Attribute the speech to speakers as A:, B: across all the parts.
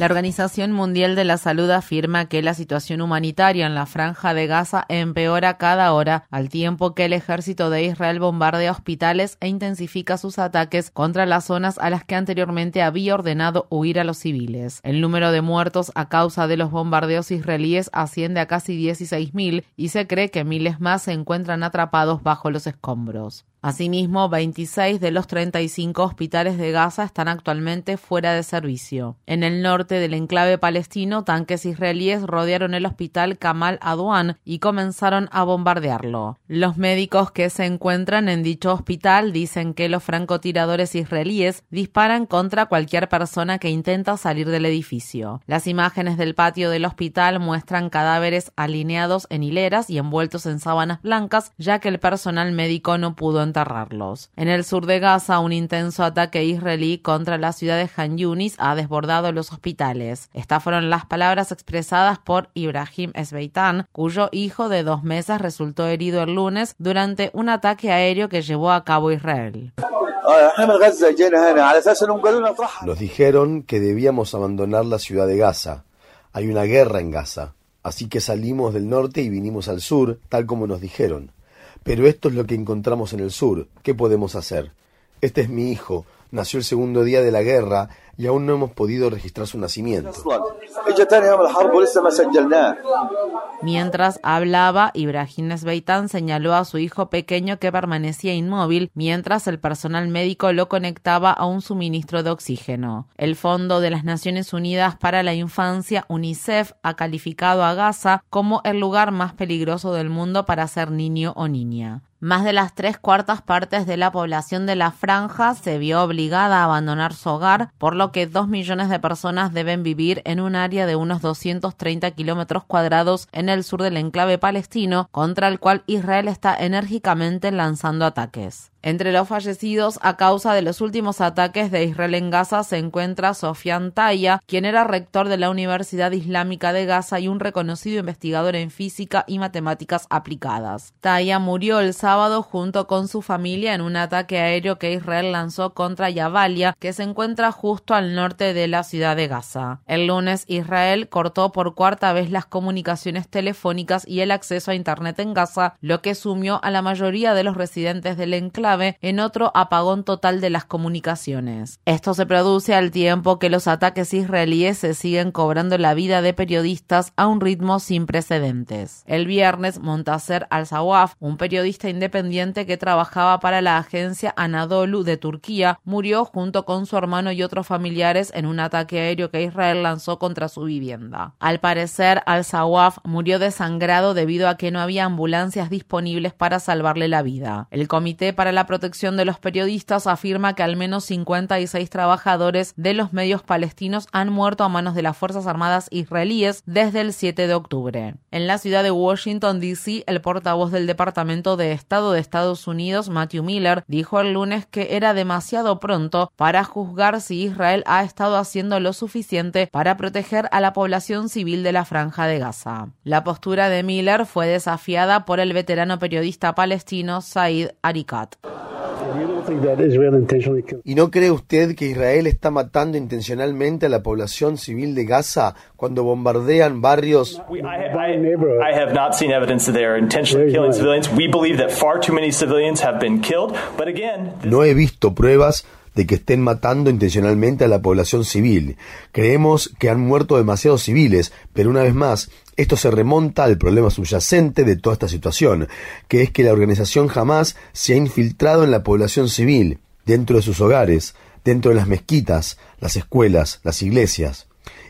A: La Organización Mundial de la Salud afirma que la situación humanitaria en la franja de Gaza empeora cada hora, al tiempo que el ejército de Israel bombardea hospitales e intensifica sus ataques contra las zonas a las que anteriormente había ordenado huir a los civiles. El número de muertos a causa de los bombardeos israelíes asciende a casi 16.000 y se cree que miles más se encuentran atrapados bajo los escombros. Asimismo, 26 de los 35 hospitales de Gaza están actualmente fuera de servicio. En el norte del enclave palestino, tanques israelíes rodearon el hospital Kamal Adwan y comenzaron a bombardearlo. Los médicos que se encuentran en dicho hospital dicen que los francotiradores israelíes disparan contra cualquier persona que intenta salir del edificio. Las imágenes del patio del hospital muestran cadáveres alineados en hileras y envueltos en sábanas blancas, ya que el personal médico no pudo enterrarlos. En el sur de Gaza, un intenso ataque israelí contra la ciudad de Han Yunis ha desbordado los hospitales. Estas fueron las palabras expresadas por Ibrahim Esbeitan, cuyo hijo de dos meses resultó herido el lunes durante un ataque aéreo que llevó a cabo Israel.
B: Nos dijeron que debíamos abandonar la ciudad de Gaza. Hay una guerra en Gaza. Así que salimos del norte y vinimos al sur, tal como nos dijeron. Pero esto es lo que encontramos en el sur. ¿Qué podemos hacer? Este es mi hijo. Nació el segundo día de la guerra y aún no hemos podido registrar su nacimiento.
A: Mientras hablaba, Ibrahim Esbeitan señaló a su hijo pequeño que permanecía inmóvil mientras el personal médico lo conectaba a un suministro de oxígeno. El Fondo de las Naciones Unidas para la Infancia, UNICEF, ha calificado a Gaza como el lugar más peligroso del mundo para ser niño o niña. Más de las tres cuartas partes de la población de la franja se vio obligada a abandonar su hogar, por lo que dos millones de personas deben vivir en un área de unos 230 kilómetros cuadrados en el sur del enclave palestino, contra el cual Israel está enérgicamente lanzando ataques. Entre los fallecidos a causa de los últimos ataques de Israel en Gaza se encuentra Sofian Taya, quien era rector de la Universidad Islámica de Gaza y un reconocido investigador en física y matemáticas aplicadas. Taya murió el sábado junto con su familia en un ataque aéreo que Israel lanzó contra Yavalia, que se encuentra justo al norte de la ciudad de Gaza. El lunes Israel cortó por cuarta vez las comunicaciones telefónicas y el acceso a Internet en Gaza, lo que sumió a la mayoría de los residentes del enclave en otro apagón total de las comunicaciones. Esto se produce al tiempo que los ataques israelíes se siguen cobrando la vida de periodistas a un ritmo sin precedentes. El viernes, Montaser al-Sawaf, un periodista independiente que trabajaba para la agencia Anadolu de Turquía, murió junto con su hermano y otros familiares en un ataque aéreo que Israel lanzó contra su vivienda. Al parecer, al-Sawaf murió desangrado debido a que no había ambulancias disponibles para salvarle la vida. El Comité para la la Protección de los Periodistas afirma que al menos 56 trabajadores de los medios palestinos han muerto a manos de las Fuerzas Armadas israelíes desde el 7 de octubre. En la ciudad de Washington, D.C., el portavoz del Departamento de Estado de Estados Unidos, Matthew Miller, dijo el lunes que era demasiado pronto para juzgar si Israel ha estado haciendo lo suficiente para proteger a la población civil de la franja de Gaza. La postura de Miller fue desafiada por el veterano periodista palestino Said Arikat.
B: ¿Y no cree usted que Israel está matando intencionalmente a la población civil de Gaza cuando bombardean barrios? No he visto pruebas de que estén matando intencionalmente a la población civil. Creemos que han muerto demasiados civiles, pero una vez más, esto se remonta al problema subyacente de toda esta situación, que es que la organización Hamas se ha infiltrado en la población civil, dentro de sus hogares, dentro de las mezquitas, las escuelas, las iglesias.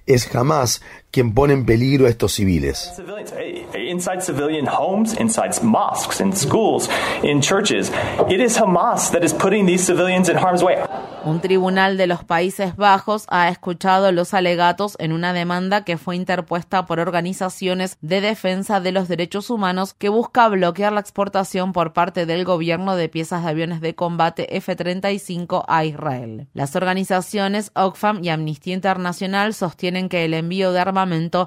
B: Es Hamas quien pone en peligro a estos civiles.
C: Inside civilian homes, inside mosques, in schools, in churches, it is Hamas that is putting these civilians in harm's way.
A: Un tribunal de los Países Bajos ha escuchado los alegatos en una demanda que fue interpuesta por organizaciones de defensa de los derechos humanos que busca bloquear la exportación por parte del gobierno de piezas de aviones de combate F-35 a Israel. Las organizaciones Oxfam y Amnistía Internacional sostienen que el envío de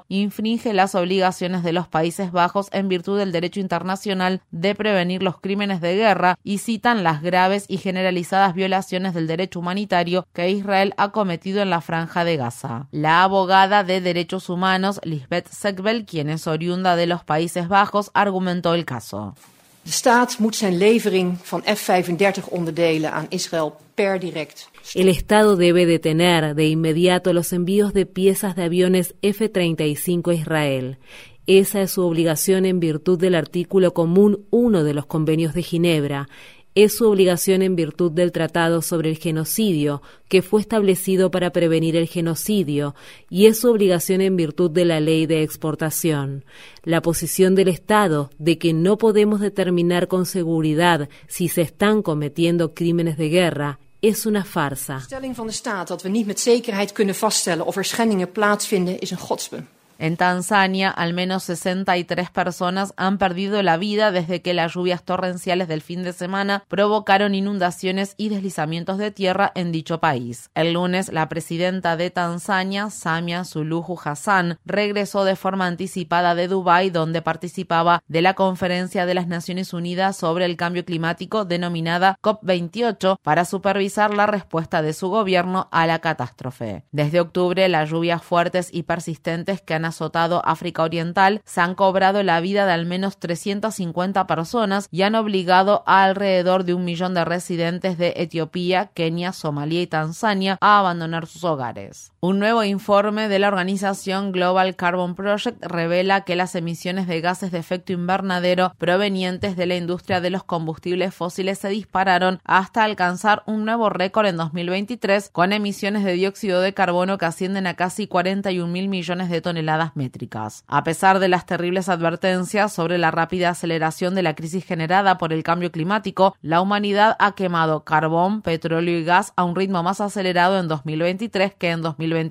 A: infringe las obligaciones de los Países Bajos en virtud del derecho internacional de prevenir los crímenes de guerra y citan las graves y generalizadas violaciones del derecho humanitario que Israel ha cometido en la franja de Gaza. La abogada de derechos humanos Lisbeth Sekbel, quien es oriunda de los Países Bajos, argumentó el caso.
D: De staat moet zijn levering van F-35 onderdelen aan Israël per direct.
E: El Estado debe detener de inmediato los envíos de piezas de aviones F-35 a Israel. Esa es su obligación en virtud del artículo común 1 de los convenios de Ginebra es su obligación en virtud del Tratado sobre el Genocidio, que fue establecido para prevenir el genocidio, y es su obligación en virtud de la ley de exportación. La posición del Estado de que no podemos determinar con seguridad si se están cometiendo crímenes de guerra es una farsa.
A: En Tanzania, al menos 63 personas han perdido la vida desde que las lluvias torrenciales del fin de semana provocaron inundaciones y deslizamientos de tierra en dicho país. El lunes, la presidenta de Tanzania, Samia Suluhu Hassan, regresó de forma anticipada de Dubái, donde participaba de la conferencia de las Naciones Unidas sobre el cambio climático denominada COP28 para supervisar la respuesta de su gobierno a la catástrofe. Desde octubre, las lluvias fuertes y persistentes que han azotado África Oriental se han cobrado la vida de al menos 350 personas y han obligado a alrededor de un millón de residentes de Etiopía, Kenia, Somalia y Tanzania a abandonar sus hogares. Un nuevo informe de la organización Global Carbon Project revela que las emisiones de gases de efecto invernadero provenientes de la industria de los combustibles fósiles se dispararon hasta alcanzar un nuevo récord en 2023 con emisiones de dióxido de carbono que ascienden a casi 41 mil millones de toneladas métricas. A pesar de las terribles advertencias sobre la rápida aceleración de la crisis generada por el cambio climático, la humanidad ha quemado carbón, petróleo y gas a un ritmo más acelerado en 2023 que en 2022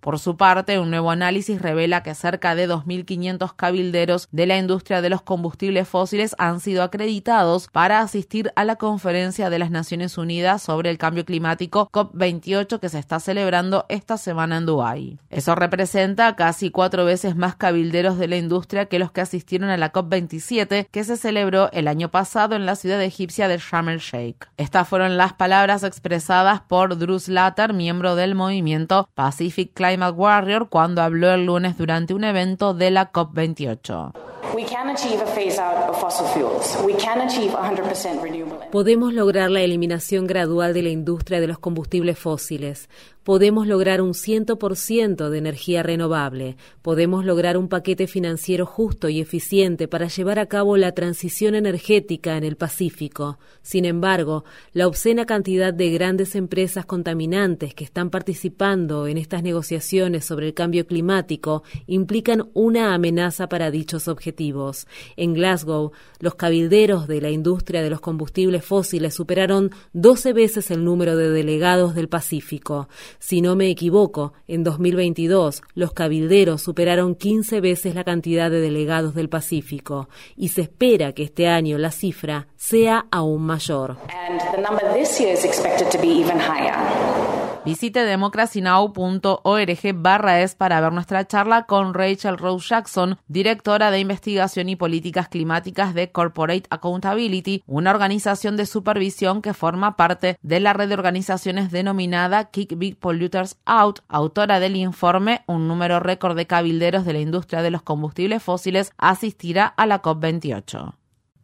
A: por su parte, un nuevo análisis revela que cerca de 2.500 cabilderos de la industria de los combustibles fósiles han sido acreditados para asistir a la conferencia de las Naciones Unidas sobre el cambio climático COP28 que se está celebrando esta semana en Dubái. Eso representa casi cuatro veces más cabilderos de la industria que los que asistieron a la COP27 que se celebró el año pasado en la ciudad egipcia de Sharm el Sheikh. Estas fueron las palabras expresadas por Drew Slater, miembro del movimiento Pacific Climate Warrior cuando habló el lunes durante un evento de la COP28.
E: Podemos lograr la eliminación gradual de la industria de los combustibles fósiles. Podemos lograr un 100% de energía renovable. Podemos lograr un paquete financiero justo y eficiente para llevar a cabo la transición energética en el Pacífico. Sin embargo, la obscena cantidad de grandes empresas contaminantes que están participando en estas negociaciones sobre el cambio climático implican una amenaza para dichos objetivos. En Glasgow, los cabilderos de la industria de los combustibles fósiles superaron 12 veces el número de delegados del Pacífico. Si no me equivoco, en 2022 los cabilderos superaron 15 veces la cantidad de delegados del Pacífico y se espera que este año la cifra sea aún mayor.
A: Visite democracynow.org barra es para ver nuestra charla con Rachel Rose Jackson, directora de investigación y políticas climáticas de Corporate Accountability, una organización de supervisión que forma parte de la red de organizaciones denominada Kick Big Polluters Out, autora del informe Un número récord de cabilderos de la industria de los combustibles fósiles asistirá a la COP28.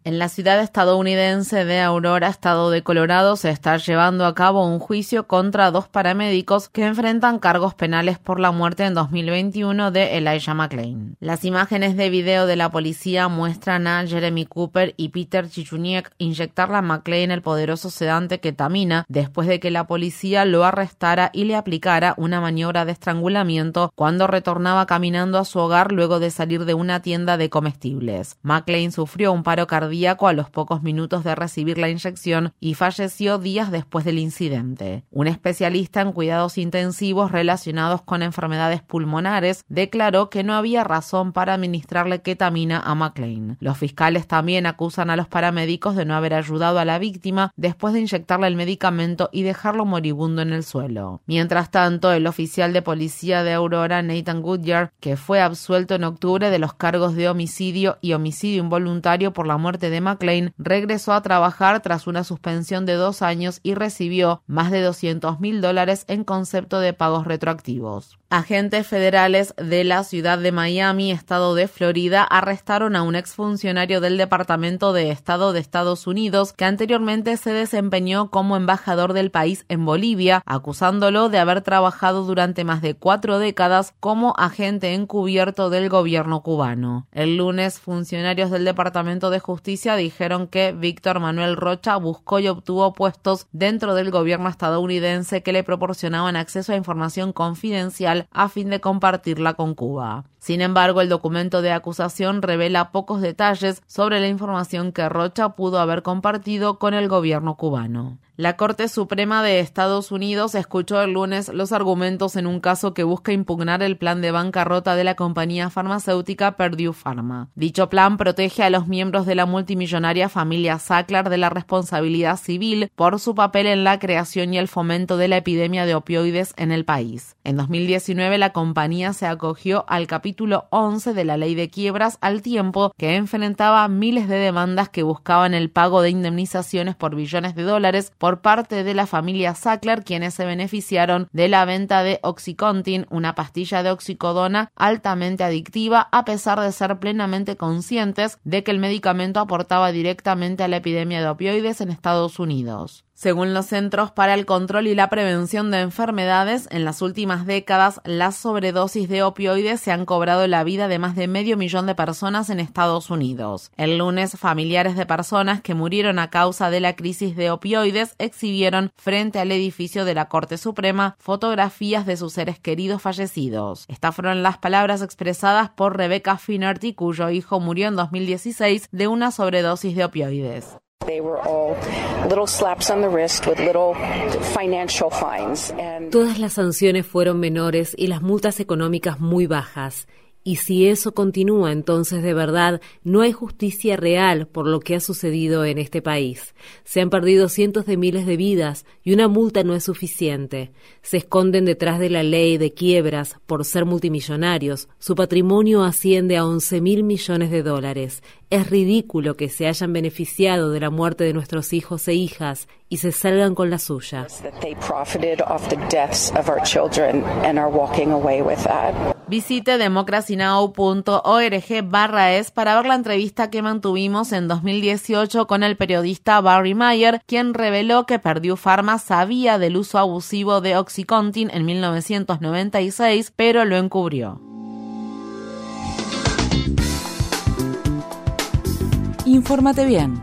A: En la ciudad estadounidense de Aurora, estado de Colorado, se está llevando a cabo un juicio contra dos paramédicos que enfrentan cargos penales por la muerte en 2021 de Elijah McClain. Las imágenes de video de la policía muestran a Jeremy Cooper y Peter Chichuniek inyectar a McClain el poderoso sedante ketamina después de que la policía lo arrestara y le aplicara una maniobra de estrangulamiento cuando retornaba caminando a su hogar luego de salir de una tienda de comestibles. McClain sufrió un paro cardíaco a los pocos minutos de recibir la inyección y falleció días después del incidente. Un especialista en cuidados intensivos relacionados con enfermedades pulmonares declaró que no había razón para administrarle ketamina a McLean. Los fiscales también acusan a los paramédicos de no haber ayudado a la víctima después de inyectarle el medicamento y dejarlo moribundo en el suelo. Mientras tanto, el oficial de policía de Aurora, Nathan Goodyear, que fue absuelto en octubre de los cargos de homicidio y homicidio involuntario por la muerte de McLean, regresó a trabajar tras una suspensión de dos años y recibió más de 200 mil dólares en concepto de pagos retroactivos. Agentes federales de la ciudad de Miami, estado de Florida, arrestaron a un exfuncionario del Departamento de Estado de Estados Unidos que anteriormente se desempeñó como embajador del país en Bolivia, acusándolo de haber trabajado durante más de cuatro décadas como agente encubierto del gobierno cubano. El lunes, funcionarios del Departamento de Justicia dijeron que Víctor Manuel Rocha buscó y obtuvo puestos dentro del gobierno estadounidense que le proporcionaban acceso a información confidencial a fin de compartirla con Cuba. Sin embargo, el documento de acusación revela pocos detalles sobre la información que Rocha pudo haber compartido con el gobierno cubano. La Corte Suprema de Estados Unidos escuchó el lunes los argumentos en un caso que busca impugnar el plan de bancarrota de la compañía farmacéutica Purdue Pharma. Dicho plan protege a los miembros de la multimillonaria familia Sackler de la responsabilidad civil por su papel en la creación y el fomento de la epidemia de opioides en el país. En 2019 la compañía se acogió al capítulo 11 de la ley de quiebras al tiempo que enfrentaba miles de demandas que buscaban el pago de indemnizaciones por billones de dólares por parte de la familia Sackler, quienes se beneficiaron de la venta de Oxycontin, una pastilla de oxicodona altamente adictiva, a pesar de ser plenamente conscientes de que el medicamento aportaba directamente a la epidemia de opioides en Estados Unidos. Según los Centros para el Control y la Prevención de Enfermedades, en las últimas décadas las sobredosis de opioides se han cobrado la vida de más de medio millón de personas en Estados Unidos. El lunes, familiares de personas que murieron a causa de la crisis de opioides exhibieron frente al edificio de la Corte Suprema fotografías de sus seres queridos fallecidos. Estas fueron las palabras expresadas por Rebecca Finnerty, cuyo hijo murió en 2016 de una sobredosis de opioides.
E: Todas las sanciones fueron menores y las multas económicas muy bajas. Y si eso continúa, entonces de verdad no hay justicia real por lo que ha sucedido en este país. Se han perdido cientos de miles de vidas y una multa no es suficiente. Se esconden detrás de la ley de quiebras por ser multimillonarios. Su patrimonio asciende a 11 mil millones de dólares. Es ridículo que se hayan beneficiado de la muerte de nuestros hijos e hijas y se salgan con la suya.
A: Visite democracynow.org barra es para ver la entrevista que mantuvimos en 2018 con el periodista Barry Mayer, quien reveló que Purdue Pharma sabía del uso abusivo de Oxycontin en 1996, pero lo encubrió.
F: Infórmate bien.